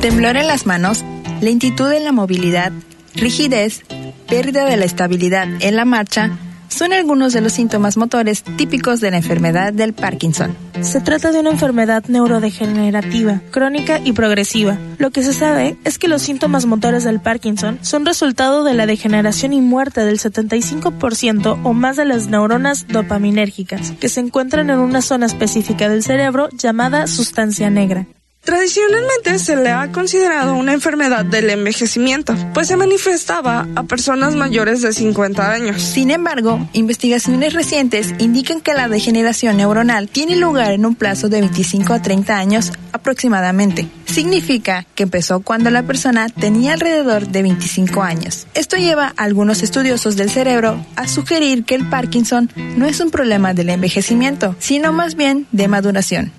Temblor en las manos lentitud en la movilidad, rigidez, pérdida de la estabilidad en la marcha, son algunos de los síntomas motores típicos de la enfermedad del Parkinson. Se trata de una enfermedad neurodegenerativa, crónica y progresiva. Lo que se sabe es que los síntomas motores del Parkinson son resultado de la degeneración y muerte del 75% o más de las neuronas dopaminérgicas, que se encuentran en una zona específica del cerebro llamada sustancia negra. Tradicionalmente se le ha considerado una enfermedad del envejecimiento, pues se manifestaba a personas mayores de 50 años. Sin embargo, investigaciones recientes indican que la degeneración neuronal tiene lugar en un plazo de 25 a 30 años aproximadamente. Significa que empezó cuando la persona tenía alrededor de 25 años. Esto lleva a algunos estudiosos del cerebro a sugerir que el Parkinson no es un problema del envejecimiento, sino más bien de maduración.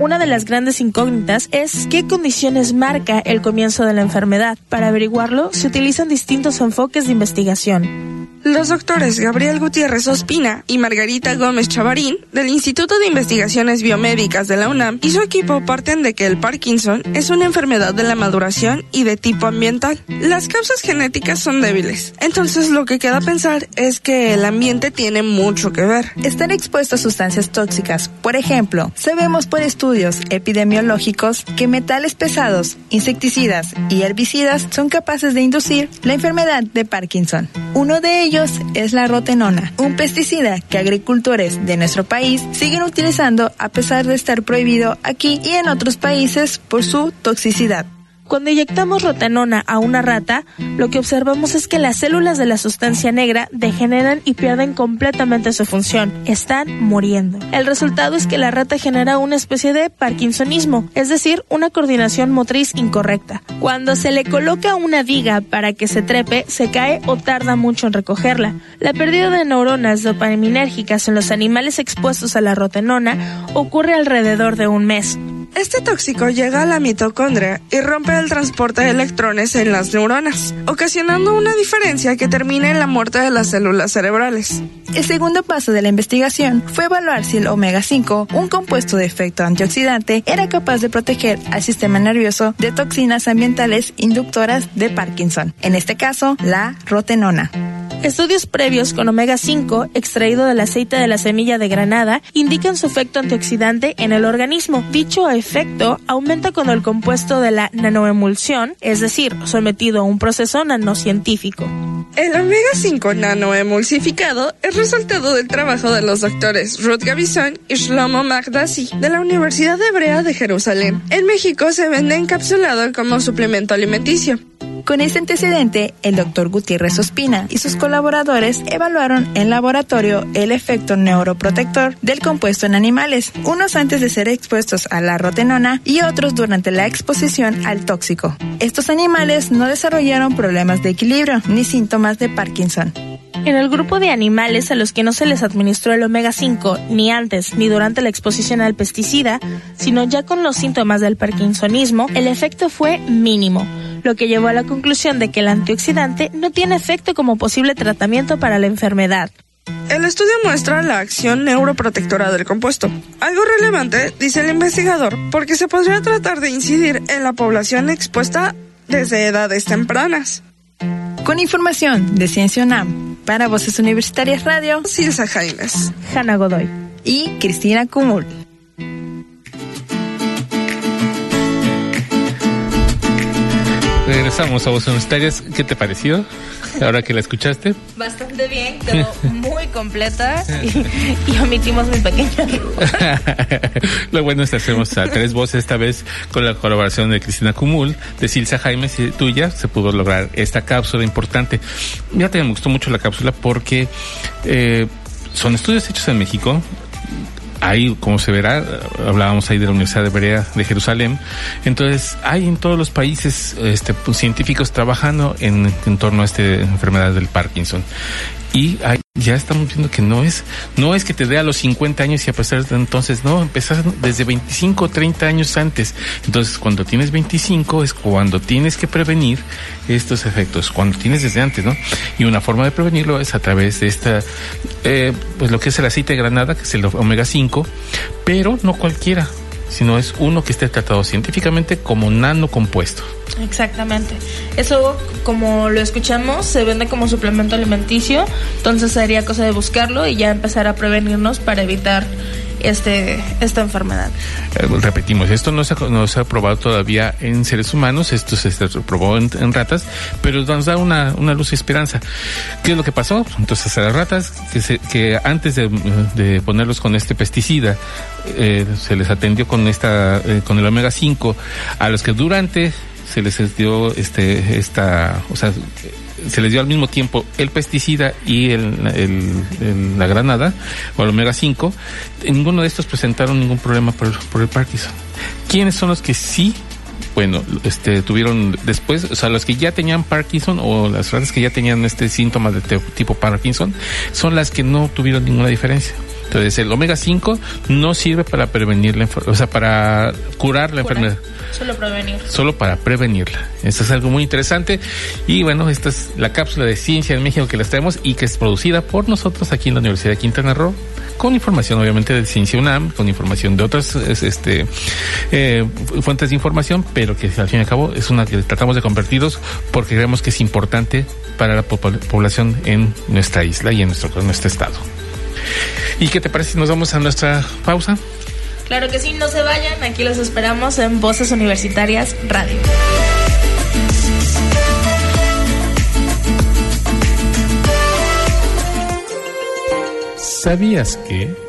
Una de las grandes incógnitas es qué condiciones marca el comienzo de la enfermedad. Para averiguarlo, se utilizan distintos enfoques de investigación. Los doctores Gabriel Gutiérrez Ospina y Margarita Gómez Chavarín del Instituto de Investigaciones Biomédicas de la UNAM y su equipo parten de que el Parkinson es una enfermedad de la maduración y de tipo ambiental. Las causas genéticas son débiles, entonces lo que queda pensar es que el ambiente tiene mucho que ver. Estar expuesto a sustancias tóxicas, por ejemplo, sabemos por estudios epidemiológicos que metales pesados, insecticidas y herbicidas son capaces de inducir la enfermedad de Parkinson. Uno de es la rotenona, un pesticida que agricultores de nuestro país siguen utilizando a pesar de estar prohibido aquí y en otros países por su toxicidad. Cuando inyectamos rotenona a una rata, lo que observamos es que las células de la sustancia negra degeneran y pierden completamente su función. Están muriendo. El resultado es que la rata genera una especie de parkinsonismo, es decir, una coordinación motriz incorrecta. Cuando se le coloca una viga para que se trepe, se cae o tarda mucho en recogerla. La pérdida de neuronas dopaminérgicas en los animales expuestos a la rotenona ocurre alrededor de un mes. Este tóxico llega a la mitocondria y rompe el transporte de electrones en las neuronas, ocasionando una diferencia que termina en la muerte de las células cerebrales. El segundo paso de la investigación fue evaluar si el omega 5, un compuesto de efecto antioxidante, era capaz de proteger al sistema nervioso de toxinas ambientales inductoras de Parkinson, en este caso la rotenona. Estudios previos con omega 5 extraído del aceite de la semilla de granada indican su efecto antioxidante en el organismo. Dicho efecto aumenta cuando el compuesto de la nanoemulsión, es decir, sometido a un proceso nanocientífico. El omega 5 nanoemulsificado es resultado del trabajo de los doctores Ruth Gavison y Shlomo Magdasi de la Universidad Hebrea de Jerusalén. En México se vende encapsulado como suplemento alimenticio. Con este antecedente, el doctor Gutiérrez Ospina y sus colaboradores evaluaron en laboratorio el efecto neuroprotector del compuesto en animales, unos antes de ser expuestos a la rotenona y otros durante la exposición al tóxico. Estos animales no desarrollaron problemas de equilibrio ni síntomas de Parkinson. En el grupo de animales a los que no se les administró el omega 5 ni antes ni durante la exposición al pesticida, sino ya con los síntomas del parkinsonismo, el efecto fue mínimo lo que llevó a la conclusión de que el antioxidante no tiene efecto como posible tratamiento para la enfermedad. El estudio muestra la acción neuroprotectora del compuesto, algo relevante, dice el investigador, porque se podría tratar de incidir en la población expuesta desde edades tempranas. Con información de Ciencia UNAM para Voces Universitarias Radio, Silsa Jaimes, Hanna Godoy y Cristina Cumul. Regresamos a Voces Universitarias. ¿Qué te pareció ahora que la escuchaste? Bastante bien, quedó <laughs> muy completa y, y omitimos mi pequeño <laughs> Lo bueno es que hacemos a tres voces esta vez con la colaboración de Cristina Cumul, de Silsa Jaime y tuya. Se pudo lograr esta cápsula importante. Ya te me gustó mucho la cápsula porque eh, son estudios hechos en México hay, como se verá, hablábamos ahí de la Universidad de Berea de Jerusalén, entonces hay en todos los países este, científicos trabajando en, en torno a esta enfermedad del Parkinson. Y hay, ya estamos viendo que no es, no es que te dé a los 50 años y a pesar de entonces, no, empezar desde 25 o 30 años antes. Entonces, cuando tienes 25 es cuando tienes que prevenir estos efectos, cuando tienes desde antes, ¿no? Y una forma de prevenirlo es a través de esta, eh, pues lo que es el aceite de granada, que es el omega 5, pero no cualquiera, sino es uno que esté tratado científicamente como nanocompuesto. Exactamente. Eso, como lo escuchamos, se vende como suplemento alimenticio, entonces sería cosa de buscarlo y ya empezar a prevenirnos para evitar este esta enfermedad. Eh, repetimos, esto no se, no se ha probado todavía en seres humanos, esto se, probó en, en, ratas, pero nos da una, una luz de esperanza. ¿Qué es lo que pasó? Entonces a las ratas, que, se, que antes de, de, ponerlos con este pesticida, eh, se les atendió con esta, eh, con el omega 5, a los que durante se les dio este, esta, o sea, se les dio al mismo tiempo el pesticida y el, la granada, o el omega 5, ninguno de estos presentaron ningún problema por, por el Parkinson. ¿Quiénes son los que sí bueno, este, tuvieron después, o sea, los que ya tenían Parkinson o las ratas que ya tenían este síntoma de tipo Parkinson, son las que no tuvieron ninguna diferencia. Entonces, el omega 5 no sirve para prevenir la enfermedad, o sea, para curar la enfermedad. Solo prevenir. Solo para prevenirla. Esto es algo muy interesante. Y bueno, esta es la cápsula de ciencia en México que les traemos y que es producida por nosotros aquí en la Universidad de Quintana Roo, con información obviamente de Ciencia UNAM, con información de otras este, eh, fuentes de información, pero que al fin y al cabo es una que tratamos de convertirlos porque creemos que es importante para la población en nuestra isla y en nuestro, en nuestro estado. ¿Y qué te parece si nos vamos a nuestra pausa? Claro que sí, no se vayan, aquí los esperamos en Voces Universitarias Radio. ¿Sabías que...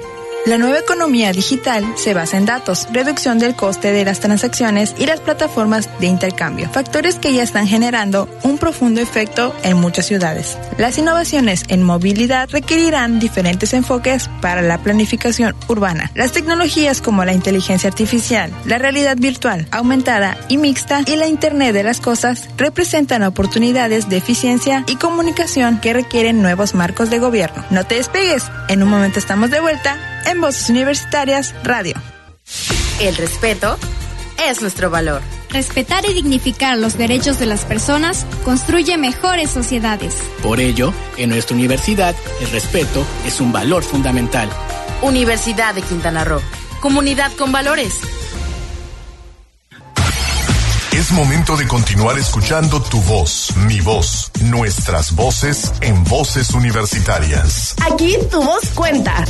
La nueva economía digital se basa en datos, reducción del coste de las transacciones y las plataformas de intercambio, factores que ya están generando un profundo efecto en muchas ciudades. Las innovaciones en movilidad requerirán diferentes enfoques para la planificación urbana. Las tecnologías como la inteligencia artificial, la realidad virtual, aumentada y mixta y la Internet de las Cosas representan oportunidades de eficiencia y comunicación que requieren nuevos marcos de gobierno. No te despegues, en un momento estamos de vuelta en Voces Universitarias Radio. El respeto es nuestro valor. Respetar y dignificar los derechos de las personas construye mejores sociedades. Por ello, en nuestra universidad, el respeto es un valor fundamental. Universidad de Quintana Roo. Comunidad con valores. Es momento de continuar escuchando tu voz, mi voz, nuestras voces en voces universitarias. Aquí tu voz cuenta.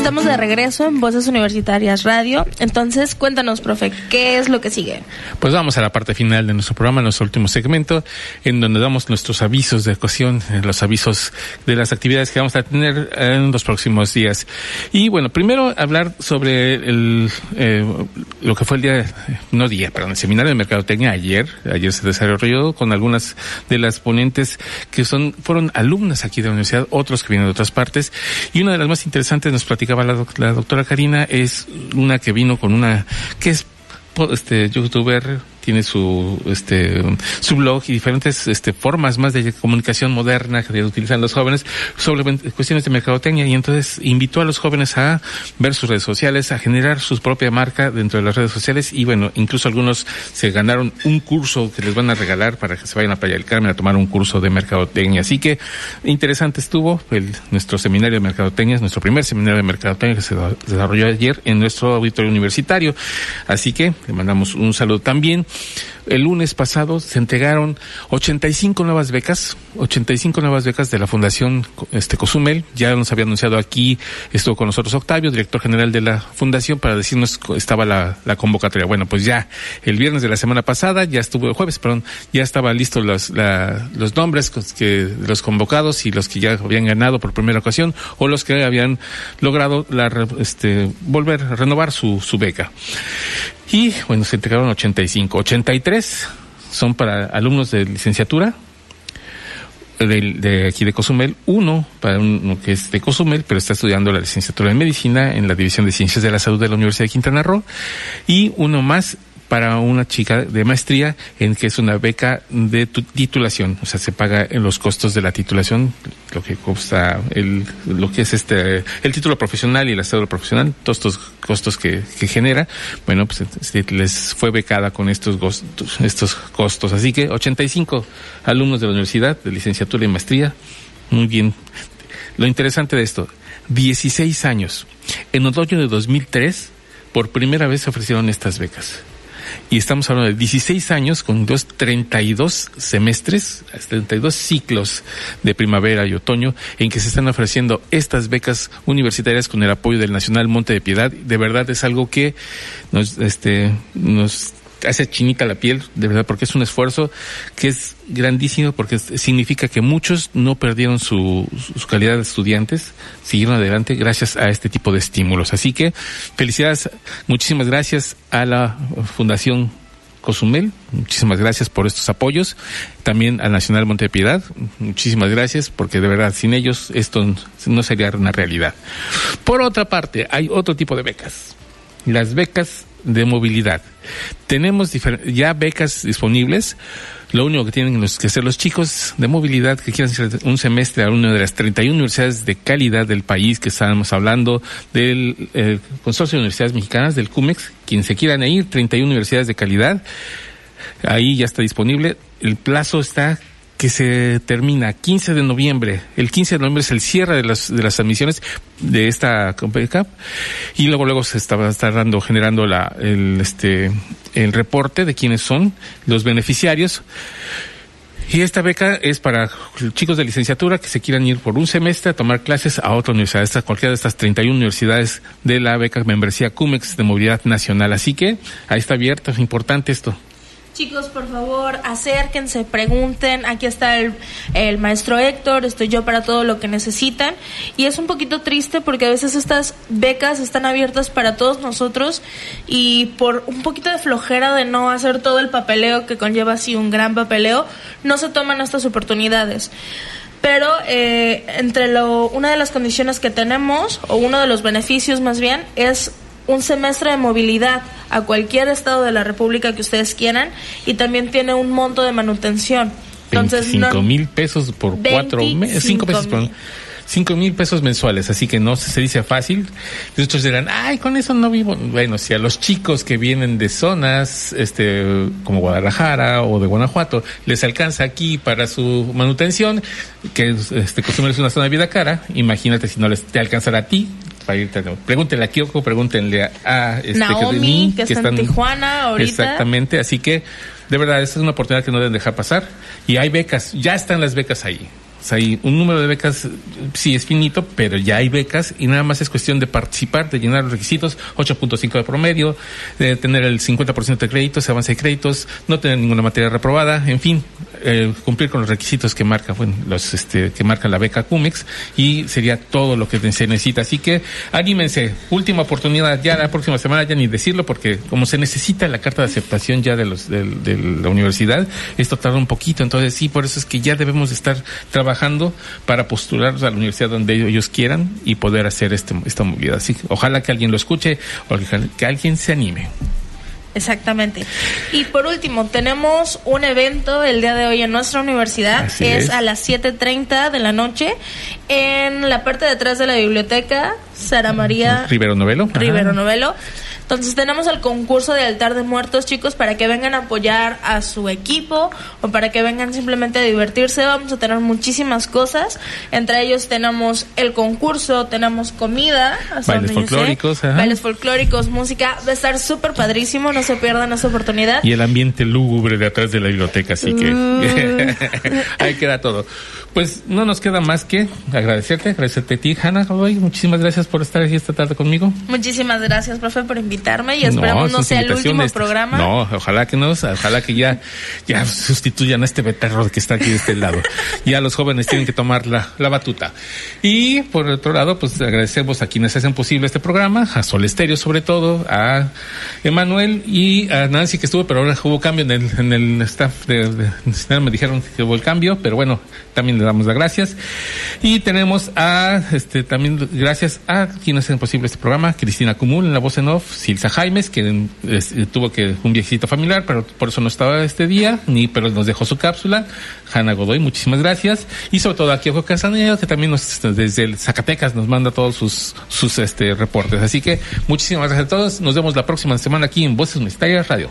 Estamos de regreso en Voces Universitarias Radio. Entonces, cuéntanos, profe, ¿qué es lo que sigue? Pues vamos a la parte final de nuestro programa, nuestro último segmento, en donde damos nuestros avisos de ocasión, los avisos de las actividades que vamos a tener en los próximos días. Y bueno, primero hablar sobre el, eh, lo que fue el día, no día, perdón, el seminario de mercadotecnia ayer. Ayer se desarrolló con algunas de las ponentes que son, fueron alumnas aquí de la universidad, otros que vienen de otras partes. Y una de las más interesantes nos platicaba la, la doctora Karina, es una que vino con una, que es este youtuber, tiene su este su blog y diferentes este formas más de comunicación moderna que utilizan los jóvenes sobre cuestiones de mercadotecnia y entonces invitó a los jóvenes a ver sus redes sociales, a generar su propia marca dentro de las redes sociales y bueno, incluso algunos se ganaron un curso que les van a regalar para que se vayan a Playa del Carmen a tomar un curso de mercadotecnia. Así que interesante estuvo el, nuestro seminario de mercadotecnia, nuestro primer seminario de mercadotecnia que se desarrolló ayer en nuestro auditorio universitario. Así que le mandamos un saludo también. El lunes pasado se entregaron 85 nuevas becas, 85 nuevas becas de la Fundación este Cozumel. Ya nos había anunciado aquí, estuvo con nosotros Octavio, director general de la Fundación, para decirnos estaba la, convocatoria. Bueno, pues ya el viernes de la semana pasada, ya estuvo el jueves, perdón, ya estaban listos los, los nombres que, los convocados y los que ya habían ganado por primera ocasión o los que habían logrado la, este, volver a renovar su beca. Y bueno, se entregaron 85. 83 son para alumnos de licenciatura de, aquí de Cozumel, uno para uno que es de Cozumel, pero está estudiando la licenciatura en medicina en la División de Ciencias de la Salud de la Universidad de Quintana Roo, y uno más para una chica de maestría en que es una beca de titulación, o sea, se paga en los costos de la titulación, lo que cuesta el, lo que es este, el título profesional y la cédula profesional, todos estos costos que, genera, bueno, pues les fue becada con estos costos, estos costos. Así que 85 alumnos de la universidad, de licenciatura y maestría, muy bien. Lo interesante de esto, 16 años. En otoño de 2003, por primera vez se ofrecieron estas becas y estamos hablando de 16 años con dos 32 semestres, 32 ciclos de primavera y otoño en que se están ofreciendo estas becas universitarias con el apoyo del Nacional Monte de Piedad. De verdad es algo que nos, este, nos hace chinita la piel, de verdad, porque es un esfuerzo que es grandísimo, porque significa que muchos no perdieron su, su calidad de estudiantes, siguieron adelante gracias a este tipo de estímulos. Así que felicidades, muchísimas gracias a la Fundación Cozumel, muchísimas gracias por estos apoyos, también al Nacional Montepiedad, muchísimas gracias, porque de verdad sin ellos esto no sería una realidad. Por otra parte, hay otro tipo de becas, las becas de movilidad. Tenemos ya becas disponibles. Lo único que tienen que hacer los chicos de movilidad que quieran hacer un semestre a una de las 31 universidades de calidad del país que estábamos hablando del eh, Consorcio de Universidades Mexicanas, del CUMEX, quien se quieran ir, 31 universidades de calidad. Ahí ya está disponible. El plazo está que se termina 15 de noviembre. El 15 de noviembre es el cierre de las, de las admisiones de esta CONPECAP y luego luego se está, dando, generando la, el, este, el reporte de quiénes son los beneficiarios. Y esta beca es para chicos de licenciatura que se quieran ir por un semestre a tomar clases a otra universidad, cualquiera de estas 31 universidades de la beca membresía CUMEX de movilidad nacional. Así que ahí está abierto, es importante esto. Chicos, por favor, acérquense, pregunten. Aquí está el, el, maestro Héctor, estoy yo para todo lo que necesitan. Y es un poquito triste porque a veces estas becas están abiertas para todos nosotros y por un poquito de flojera de no hacer todo el papeleo que conlleva así un gran papeleo, no se toman estas oportunidades pero eh, entre lo, una de las condiciones que tenemos, o uno de los beneficios más bien, es un semestre de movilidad a cualquier estado de la República que ustedes quieran y también tiene un monto de manutención. Entonces, cinco mil pesos por cuatro meses, cinco pesos por cinco mil pesos mensuales, así que no se dice fácil. Otros dirán, ay, con eso no vivo. Bueno, si a los chicos que vienen de zonas, este, como Guadalajara o de Guanajuato, les alcanza aquí para su manutención, que este costumbre es una zona de vida cara, imagínate si no les te alcanzará a ti, Pregúntenle a Kyoko, pregúntenle a, este, Naomi, que, está en Tijuana ahorita. Exactamente, así que de verdad, esta es una oportunidad que no deben dejar pasar. Y hay becas, ya están las becas ahí. Hay un número de becas, sí es finito, pero ya hay becas y nada más es cuestión de participar, de llenar los requisitos, 8.5 de promedio, de tener el 50% de créditos, avance de créditos, no tener ninguna materia reprobada, en fin, eh, cumplir con los requisitos que marca, bueno, los este, que marca la beca CUMEX y sería todo lo que se necesita. Así que anímense, última oportunidad, ya la próxima semana ya ni decirlo porque como se necesita la carta de aceptación ya de los de la universidad, esto tarda un poquito, entonces sí, por eso es que ya debemos estar trabajando para postular a la universidad donde ellos quieran y poder hacer este, esta movilidad. Así ojalá que alguien lo escuche o que alguien se anime. Exactamente. Y por último, tenemos un evento el día de hoy en nuestra universidad. Es, es. a las 7.30 de la noche en la parte de atrás de la biblioteca Sara María Rivero Novelo. Rivero Novelo. Entonces tenemos el concurso de altar de muertos, chicos, para que vengan a apoyar a su equipo o para que vengan simplemente a divertirse. Vamos a tener muchísimas cosas. Entre ellos tenemos el concurso, tenemos comida, Bailes sé. folclóricos, bailes folclóricos, música. Va a estar súper padrísimo, no se pierdan esa oportunidad. Y el ambiente lúgubre de atrás de la biblioteca, así que <laughs> ahí queda todo. Pues no nos queda más que agradecerte, agradecerte a ti, Hanna. Muchísimas gracias por estar aquí esta tarde conmigo. Muchísimas gracias, profe, por invitarme y esperamos no, sus sea el último programa. No, ojalá que no, ojalá que ya, ya sustituyan a este becerro que está aquí de este lado. <laughs> Ya los jóvenes tienen que tomar la, la batuta. Y por otro lado, pues agradecemos a quienes hacen posible este programa, a Sol Estéreo sobre todo, a Emanuel y a Nancy que estuvo, pero ahora hubo cambio en el, en el staff de, de- me dijeron que hubo el cambio, pero bueno, también le damos las gracias. Y tenemos a, este, también gracias a quienes hacen posible este programa, Cristina Cumul en la voz en off, Silsa Jaimes, que es- tuvo que un viejecito familiar, pero por eso no estaba este día, ni pero nos dejó su cápsula. Hanna Godoy, muchísimas gracias. Y sobre todo a Kiojo Casaneo, que también nos, desde el Zacatecas nos manda todos sus, sus este, reportes. Así que muchísimas gracias a todos. Nos vemos la próxima semana aquí en Voces Universitarias Radio.